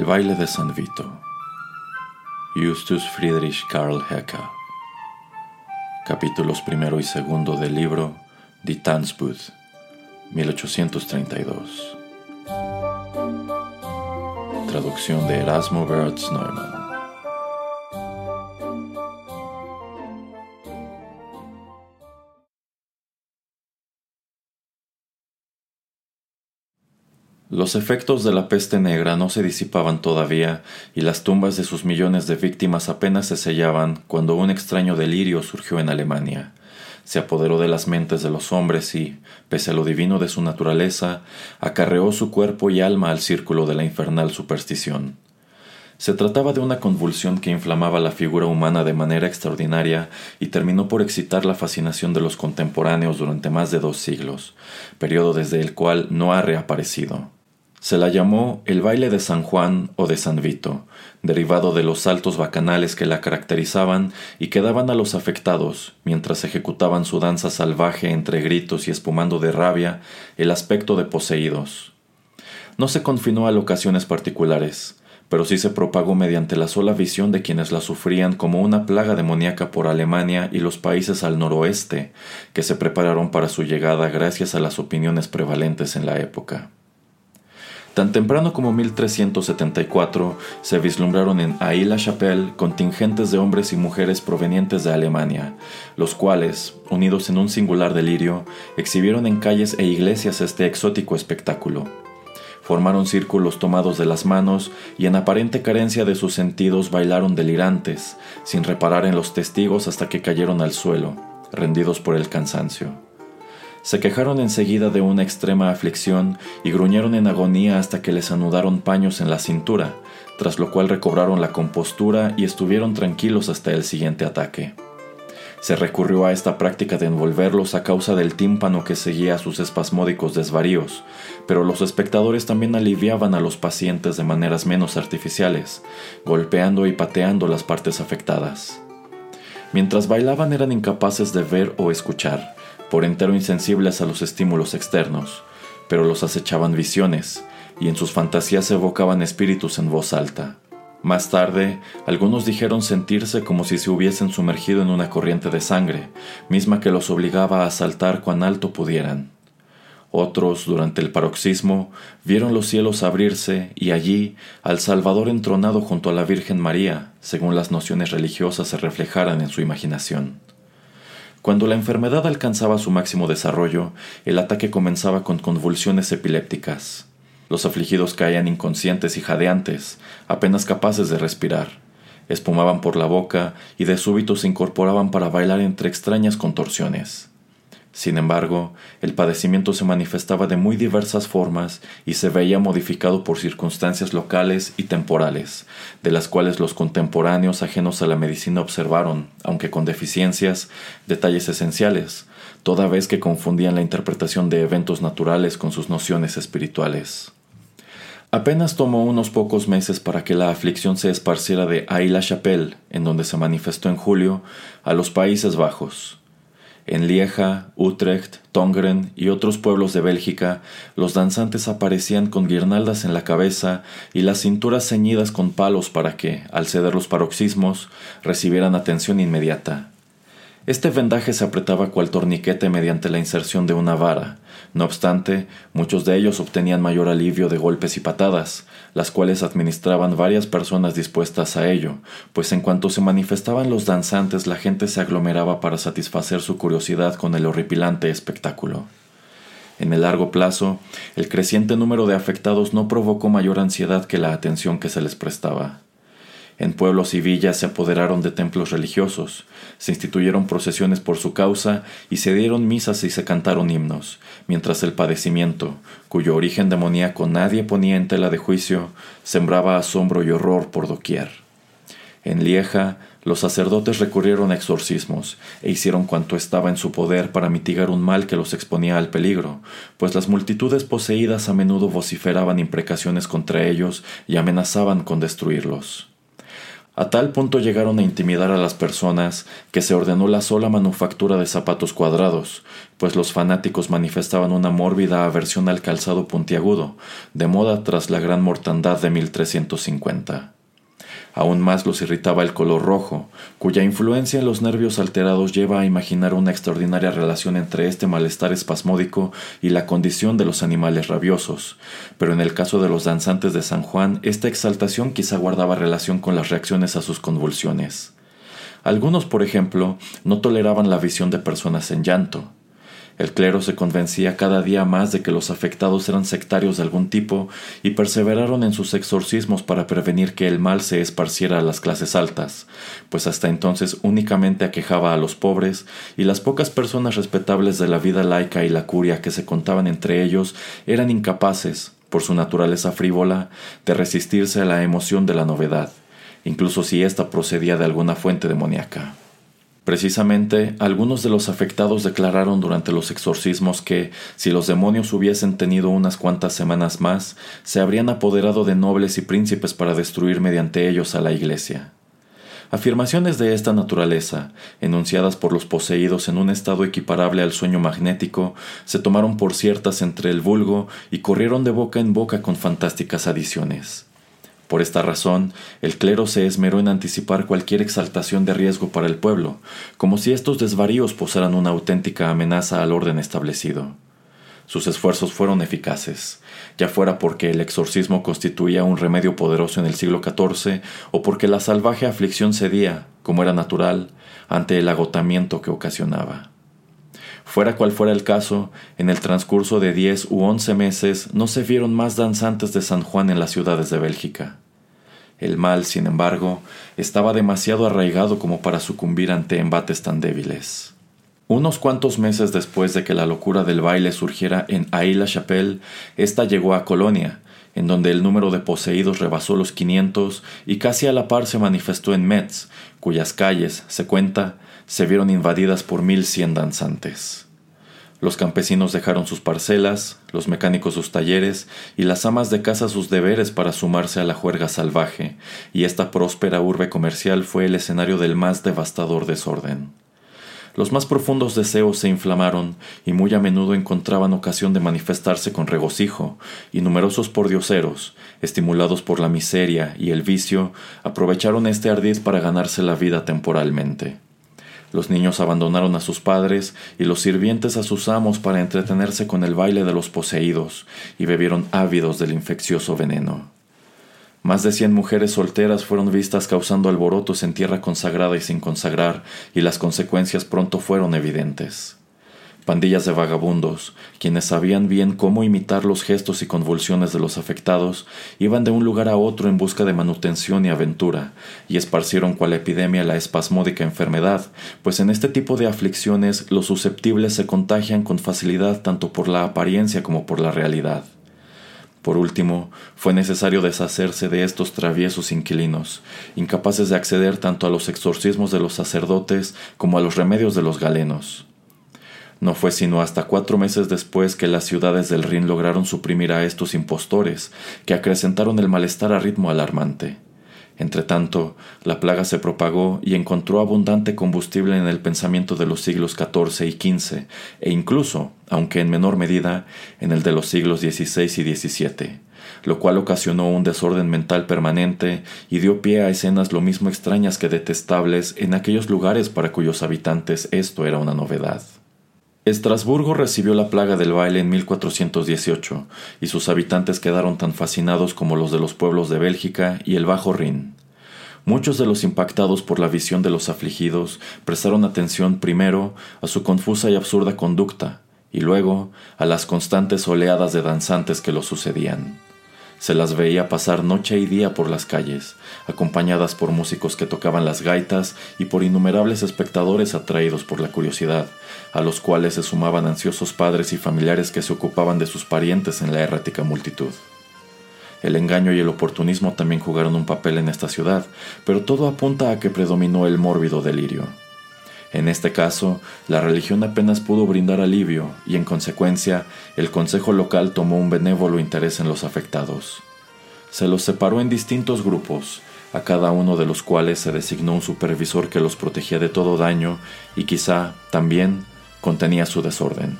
El baile de San Vito. Justus Friedrich Karl Hecker. Capítulos primero y segundo del libro Die Tanzbud, 1832. Traducción de Erasmo Wertz Neumann. Los efectos de la peste negra no se disipaban todavía y las tumbas de sus millones de víctimas apenas se sellaban cuando un extraño delirio surgió en Alemania. Se apoderó de las mentes de los hombres y, pese a lo divino de su naturaleza, acarreó su cuerpo y alma al círculo de la infernal superstición. Se trataba de una convulsión que inflamaba la figura humana de manera extraordinaria y terminó por excitar la fascinación de los contemporáneos durante más de dos siglos, periodo desde el cual no ha reaparecido. Se la llamó el baile de San Juan o de San Vito, derivado de los saltos bacanales que la caracterizaban y que daban a los afectados, mientras ejecutaban su danza salvaje entre gritos y espumando de rabia, el aspecto de poseídos. No se confinó a locaciones particulares, pero sí se propagó mediante la sola visión de quienes la sufrían como una plaga demoníaca por Alemania y los países al noroeste, que se prepararon para su llegada gracias a las opiniones prevalentes en la época. Tan temprano como 1374 se vislumbraron en Aix-la-Chapelle contingentes de hombres y mujeres provenientes de Alemania, los cuales, unidos en un singular delirio, exhibieron en calles e iglesias este exótico espectáculo. Formaron círculos tomados de las manos y en aparente carencia de sus sentidos bailaron delirantes, sin reparar en los testigos hasta que cayeron al suelo, rendidos por el cansancio. Se quejaron enseguida de una extrema aflicción y gruñeron en agonía hasta que les anudaron paños en la cintura, tras lo cual recobraron la compostura y estuvieron tranquilos hasta el siguiente ataque. Se recurrió a esta práctica de envolverlos a causa del tímpano que seguía sus espasmódicos desvaríos, pero los espectadores también aliviaban a los pacientes de maneras menos artificiales, golpeando y pateando las partes afectadas. Mientras bailaban eran incapaces de ver o escuchar, por entero insensibles a los estímulos externos, pero los acechaban visiones, y en sus fantasías evocaban espíritus en voz alta. Más tarde, algunos dijeron sentirse como si se hubiesen sumergido en una corriente de sangre, misma que los obligaba a saltar cuan alto pudieran. Otros, durante el paroxismo, vieron los cielos abrirse y allí al Salvador entronado junto a la Virgen María, según las nociones religiosas se reflejaran en su imaginación. Cuando la enfermedad alcanzaba su máximo desarrollo, el ataque comenzaba con convulsiones epilépticas. Los afligidos caían inconscientes y jadeantes, apenas capaces de respirar. Espumaban por la boca y de súbito se incorporaban para bailar entre extrañas contorsiones. Sin embargo, el padecimiento se manifestaba de muy diversas formas y se veía modificado por circunstancias locales y temporales, de las cuales los contemporáneos ajenos a la medicina observaron, aunque con deficiencias, detalles esenciales, toda vez que confundían la interpretación de eventos naturales con sus nociones espirituales. Apenas tomó unos pocos meses para que la aflicción se esparciera de Aix-la-Chapelle, en donde se manifestó en julio, a los Países Bajos, en Lieja, Utrecht, Tongeren y otros pueblos de Bélgica, los danzantes aparecían con guirnaldas en la cabeza y las cinturas ceñidas con palos para que, al ceder los paroxismos, recibieran atención inmediata. Este vendaje se apretaba cual torniquete mediante la inserción de una vara. No obstante, muchos de ellos obtenían mayor alivio de golpes y patadas, las cuales administraban varias personas dispuestas a ello, pues en cuanto se manifestaban los danzantes la gente se aglomeraba para satisfacer su curiosidad con el horripilante espectáculo. En el largo plazo, el creciente número de afectados no provocó mayor ansiedad que la atención que se les prestaba. En pueblos y villas se apoderaron de templos religiosos, se instituyeron procesiones por su causa y se dieron misas y se cantaron himnos, mientras el padecimiento, cuyo origen demoníaco nadie ponía en tela de juicio, sembraba asombro y horror por doquier. En Lieja, los sacerdotes recurrieron a exorcismos e hicieron cuanto estaba en su poder para mitigar un mal que los exponía al peligro, pues las multitudes poseídas a menudo vociferaban imprecaciones contra ellos y amenazaban con destruirlos. A tal punto llegaron a intimidar a las personas que se ordenó la sola manufactura de zapatos cuadrados, pues los fanáticos manifestaban una mórbida aversión al calzado puntiagudo, de moda tras la gran mortandad de 1350. Aún más los irritaba el color rojo, cuya influencia en los nervios alterados lleva a imaginar una extraordinaria relación entre este malestar espasmódico y la condición de los animales rabiosos. Pero en el caso de los danzantes de San Juan, esta exaltación quizá guardaba relación con las reacciones a sus convulsiones. Algunos, por ejemplo, no toleraban la visión de personas en llanto. El clero se convencía cada día más de que los afectados eran sectarios de algún tipo y perseveraron en sus exorcismos para prevenir que el mal se esparciera a las clases altas, pues hasta entonces únicamente aquejaba a los pobres y las pocas personas respetables de la vida laica y la curia que se contaban entre ellos eran incapaces, por su naturaleza frívola, de resistirse a la emoción de la novedad, incluso si ésta procedía de alguna fuente demoníaca. Precisamente, algunos de los afectados declararon durante los exorcismos que, si los demonios hubiesen tenido unas cuantas semanas más, se habrían apoderado de nobles y príncipes para destruir mediante ellos a la Iglesia. Afirmaciones de esta naturaleza, enunciadas por los poseídos en un estado equiparable al sueño magnético, se tomaron por ciertas entre el vulgo y corrieron de boca en boca con fantásticas adiciones. Por esta razón, el clero se esmeró en anticipar cualquier exaltación de riesgo para el pueblo, como si estos desvaríos posaran una auténtica amenaza al orden establecido. Sus esfuerzos fueron eficaces, ya fuera porque el exorcismo constituía un remedio poderoso en el siglo XIV o porque la salvaje aflicción cedía, como era natural, ante el agotamiento que ocasionaba. Fuera cual fuera el caso, en el transcurso de diez u once meses no se vieron más danzantes de San Juan en las ciudades de Bélgica. El mal, sin embargo, estaba demasiado arraigado como para sucumbir ante embates tan débiles. Unos cuantos meses después de que la locura del baile surgiera en Aix-la-Chapelle, ésta llegó a Colonia, en donde el número de poseídos rebasó los 500 y casi a la par se manifestó en Metz, cuyas calles, se cuenta, se vieron invadidas por mil cien danzantes. Los campesinos dejaron sus parcelas, los mecánicos sus talleres y las amas de casa sus deberes para sumarse a la juerga salvaje, y esta próspera urbe comercial fue el escenario del más devastador desorden. Los más profundos deseos se inflamaron y muy a menudo encontraban ocasión de manifestarse con regocijo, y numerosos pordioseros, estimulados por la miseria y el vicio, aprovecharon este ardid para ganarse la vida temporalmente. Los niños abandonaron a sus padres y los sirvientes a sus amos para entretenerse con el baile de los poseídos, y bebieron ávidos del infeccioso veneno. Más de cien mujeres solteras fueron vistas causando alborotos en tierra consagrada y sin consagrar, y las consecuencias pronto fueron evidentes pandillas de vagabundos, quienes sabían bien cómo imitar los gestos y convulsiones de los afectados, iban de un lugar a otro en busca de manutención y aventura, y esparcieron cual epidemia la espasmódica enfermedad, pues en este tipo de aflicciones los susceptibles se contagian con facilidad tanto por la apariencia como por la realidad. Por último, fue necesario deshacerse de estos traviesos inquilinos, incapaces de acceder tanto a los exorcismos de los sacerdotes como a los remedios de los galenos. No fue sino hasta cuatro meses después que las ciudades del Rin lograron suprimir a estos impostores, que acrecentaron el malestar a ritmo alarmante. Entretanto, la plaga se propagó y encontró abundante combustible en el pensamiento de los siglos XIV y XV, e incluso, aunque en menor medida, en el de los siglos XVI y XVII, lo cual ocasionó un desorden mental permanente y dio pie a escenas lo mismo extrañas que detestables en aquellos lugares para cuyos habitantes esto era una novedad. Estrasburgo recibió la plaga del baile en 1418 y sus habitantes quedaron tan fascinados como los de los pueblos de Bélgica y el Bajo Rin. Muchos de los impactados por la visión de los afligidos prestaron atención primero a su confusa y absurda conducta y luego a las constantes oleadas de danzantes que lo sucedían. Se las veía pasar noche y día por las calles, acompañadas por músicos que tocaban las gaitas y por innumerables espectadores atraídos por la curiosidad, a los cuales se sumaban ansiosos padres y familiares que se ocupaban de sus parientes en la errática multitud. El engaño y el oportunismo también jugaron un papel en esta ciudad, pero todo apunta a que predominó el mórbido delirio. En este caso, la religión apenas pudo brindar alivio y en consecuencia el Consejo local tomó un benévolo interés en los afectados. Se los separó en distintos grupos, a cada uno de los cuales se designó un supervisor que los protegía de todo daño y quizá también contenía su desorden.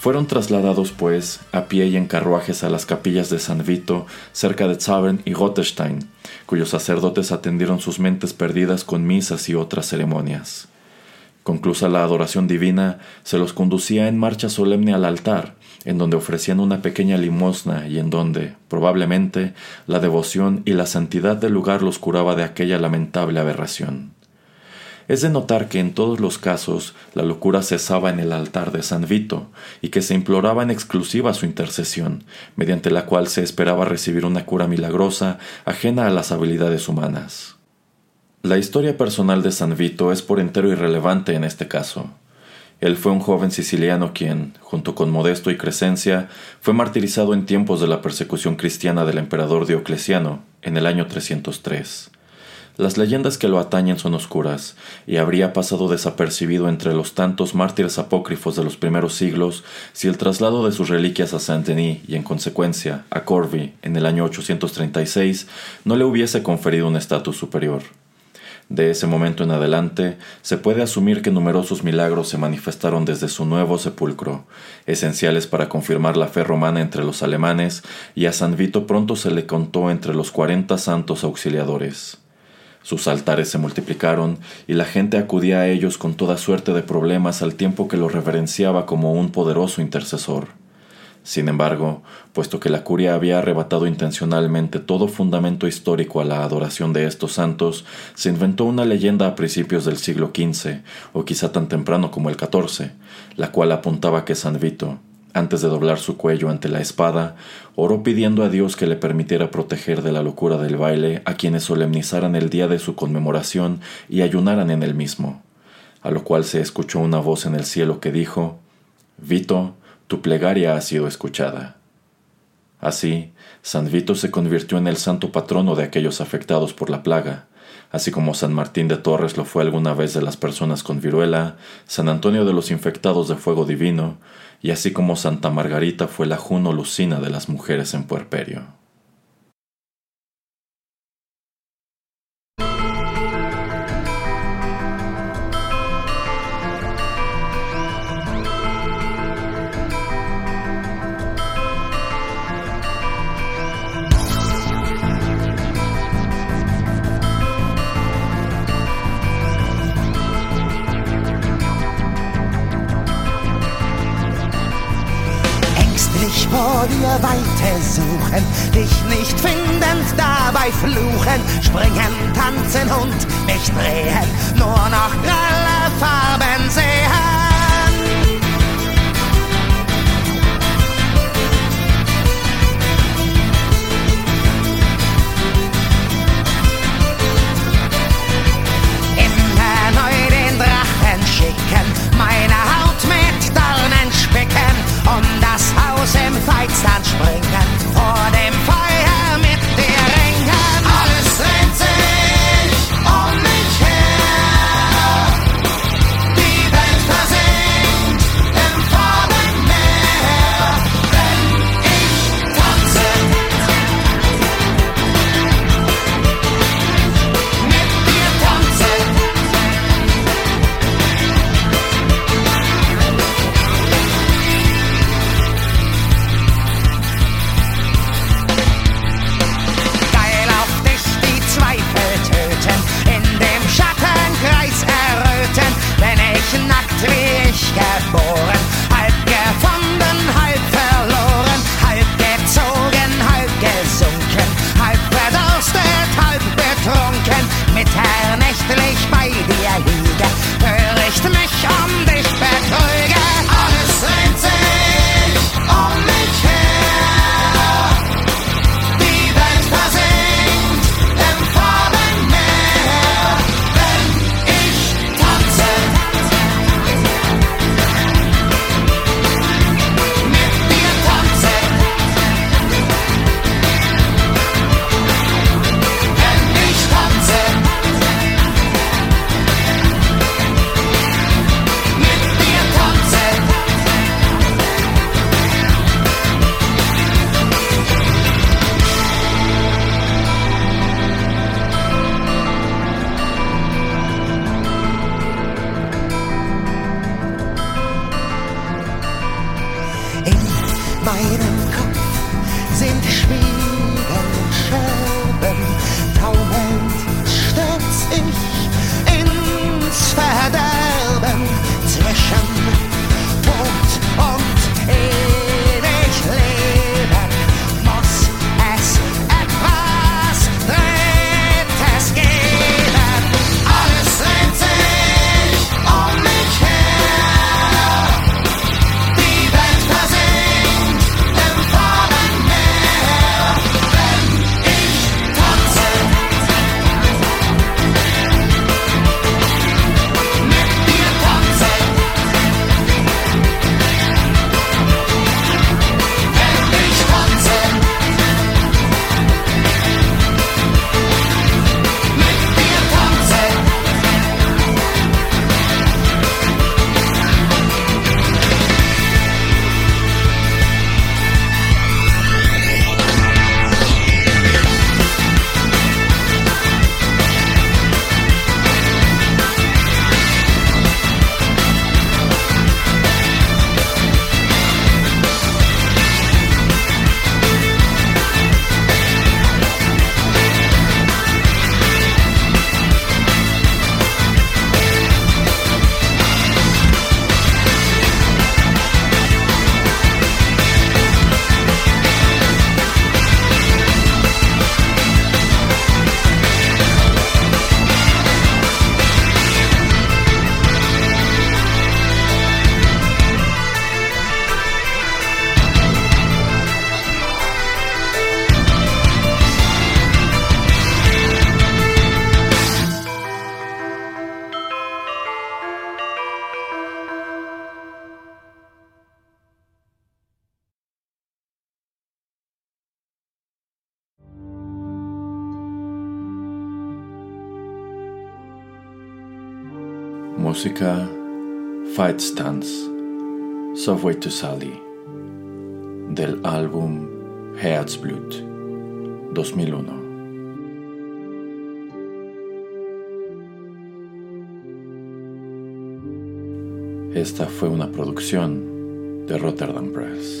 Fueron trasladados, pues, a pie y en carruajes a las capillas de San Vito, cerca de Zavern y Gottestein, cuyos sacerdotes atendieron sus mentes perdidas con misas y otras ceremonias. Conclusa la adoración divina, se los conducía en marcha solemne al altar, en donde ofrecían una pequeña limosna y en donde, probablemente, la devoción y la santidad del lugar los curaba de aquella lamentable aberración. Es de notar que en todos los casos la locura cesaba en el altar de San Vito y que se imploraba en exclusiva su intercesión, mediante la cual se esperaba recibir una cura milagrosa ajena a las habilidades humanas. La historia personal de San Vito es por entero irrelevante en este caso. Él fue un joven siciliano quien, junto con Modesto y Crescencia, fue martirizado en tiempos de la persecución cristiana del emperador Diocleciano, en el año 303. Las leyendas que lo atañen son oscuras, y habría pasado desapercibido entre los tantos mártires apócrifos de los primeros siglos si el traslado de sus reliquias a Saint-Denis y en consecuencia a Corby en el año 836 no le hubiese conferido un estatus superior. De ese momento en adelante, se puede asumir que numerosos milagros se manifestaron desde su nuevo sepulcro, esenciales para confirmar la fe romana entre los alemanes, y a San Vito pronto se le contó entre los cuarenta santos auxiliadores. Sus altares se multiplicaron y la gente acudía a ellos con toda suerte de problemas al tiempo que lo reverenciaba como un poderoso intercesor. Sin embargo, puesto que la curia había arrebatado intencionalmente todo fundamento histórico a la adoración de estos santos, se inventó una leyenda a principios del siglo XV, o quizá tan temprano como el XIV, la cual apuntaba que San Vito, antes de doblar su cuello ante la espada, oró pidiendo a Dios que le permitiera proteger de la locura del baile a quienes solemnizaran el día de su conmemoración y ayunaran en el mismo, a lo cual se escuchó una voz en el cielo que dijo, Vito, tu plegaria ha sido escuchada. Así, San Vito se convirtió en el santo patrono de aquellos afectados por la plaga, así como San Martín de Torres lo fue alguna vez de las personas con viruela, San Antonio de los infectados de fuego divino, y así como Santa Margarita fue la Juno Lucina de las mujeres en puerperio. Vor dir Weite suchen, dich nicht findend, dabei fluchen, springen, tanzen und mich drehen, nur noch grelle Farben sehen. Música Fight Stance Subway to Sally del álbum Herzblut 2001. Esta fue una producción de Rotterdam Press.